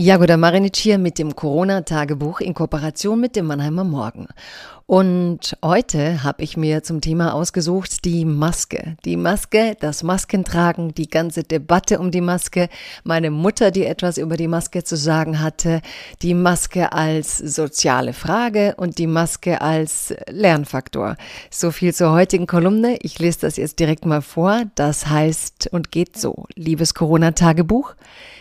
Jagoda Marinic hier mit dem Corona-Tagebuch in Kooperation mit dem Mannheimer Morgen. Und heute habe ich mir zum Thema ausgesucht die Maske. Die Maske, das Maskentragen, die ganze Debatte um die Maske, meine Mutter, die etwas über die Maske zu sagen hatte, die Maske als soziale Frage und die Maske als Lernfaktor. So viel zur heutigen Kolumne. Ich lese das jetzt direkt mal vor. Das heißt und geht so. Liebes Corona-Tagebuch.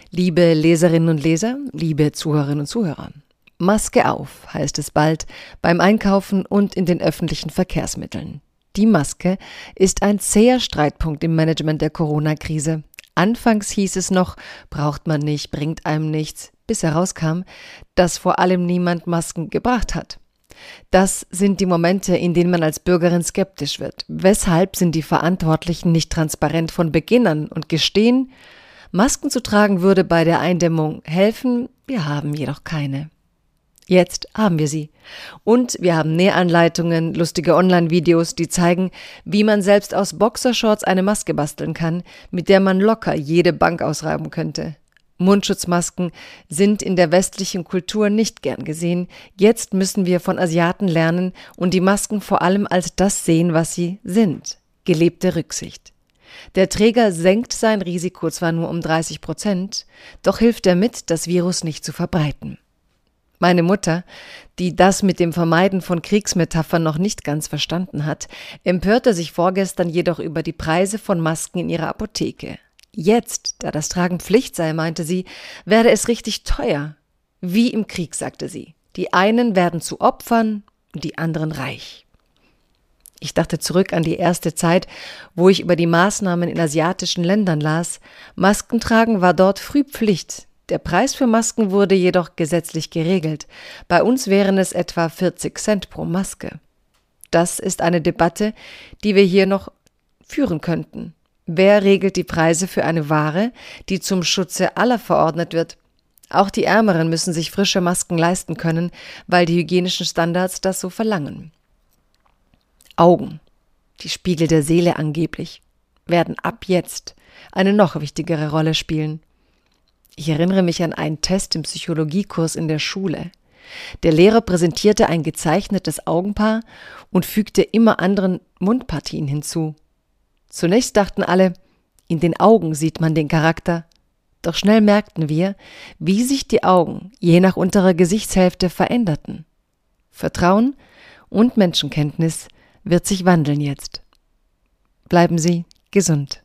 Liebe Leserinnen und Leser, liebe Zuhörerinnen und Zuhörer, Maske auf heißt es bald beim Einkaufen und in den öffentlichen Verkehrsmitteln. Die Maske ist ein zäher Streitpunkt im Management der Corona-Krise. Anfangs hieß es noch, braucht man nicht, bringt einem nichts, bis herauskam, dass vor allem niemand Masken gebracht hat. Das sind die Momente, in denen man als Bürgerin skeptisch wird. Weshalb sind die Verantwortlichen nicht transparent von Beginn an und gestehen, Masken zu tragen würde bei der Eindämmung helfen, wir haben jedoch keine. Jetzt haben wir sie. Und wir haben Nähanleitungen, lustige Online-Videos, die zeigen, wie man selbst aus Boxershorts eine Maske basteln kann, mit der man locker jede Bank ausreiben könnte. Mundschutzmasken sind in der westlichen Kultur nicht gern gesehen. Jetzt müssen wir von Asiaten lernen und die Masken vor allem als das sehen, was sie sind. Gelebte Rücksicht. Der Träger senkt sein Risiko zwar nur um 30 Prozent, doch hilft er mit, das Virus nicht zu verbreiten. Meine Mutter, die das mit dem Vermeiden von Kriegsmetaphern noch nicht ganz verstanden hat, empörte sich vorgestern jedoch über die Preise von Masken in ihrer Apotheke. Jetzt, da das Tragen Pflicht sei, meinte sie, werde es richtig teuer. Wie im Krieg, sagte sie. Die einen werden zu Opfern die anderen reich. Ich dachte zurück an die erste Zeit, wo ich über die Maßnahmen in asiatischen Ländern las. Maskentragen war dort früh Pflicht. Der Preis für Masken wurde jedoch gesetzlich geregelt. Bei uns wären es etwa 40 Cent pro Maske. Das ist eine Debatte, die wir hier noch führen könnten. Wer regelt die Preise für eine Ware, die zum Schutze aller verordnet wird? Auch die Ärmeren müssen sich frische Masken leisten können, weil die hygienischen Standards das so verlangen. Augen, die Spiegel der Seele angeblich, werden ab jetzt eine noch wichtigere Rolle spielen. Ich erinnere mich an einen Test im Psychologiekurs in der Schule. Der Lehrer präsentierte ein gezeichnetes Augenpaar und fügte immer anderen Mundpartien hinzu. Zunächst dachten alle, in den Augen sieht man den Charakter. Doch schnell merkten wir, wie sich die Augen je nach unterer Gesichtshälfte veränderten. Vertrauen und Menschenkenntnis wird sich wandeln jetzt. Bleiben Sie gesund.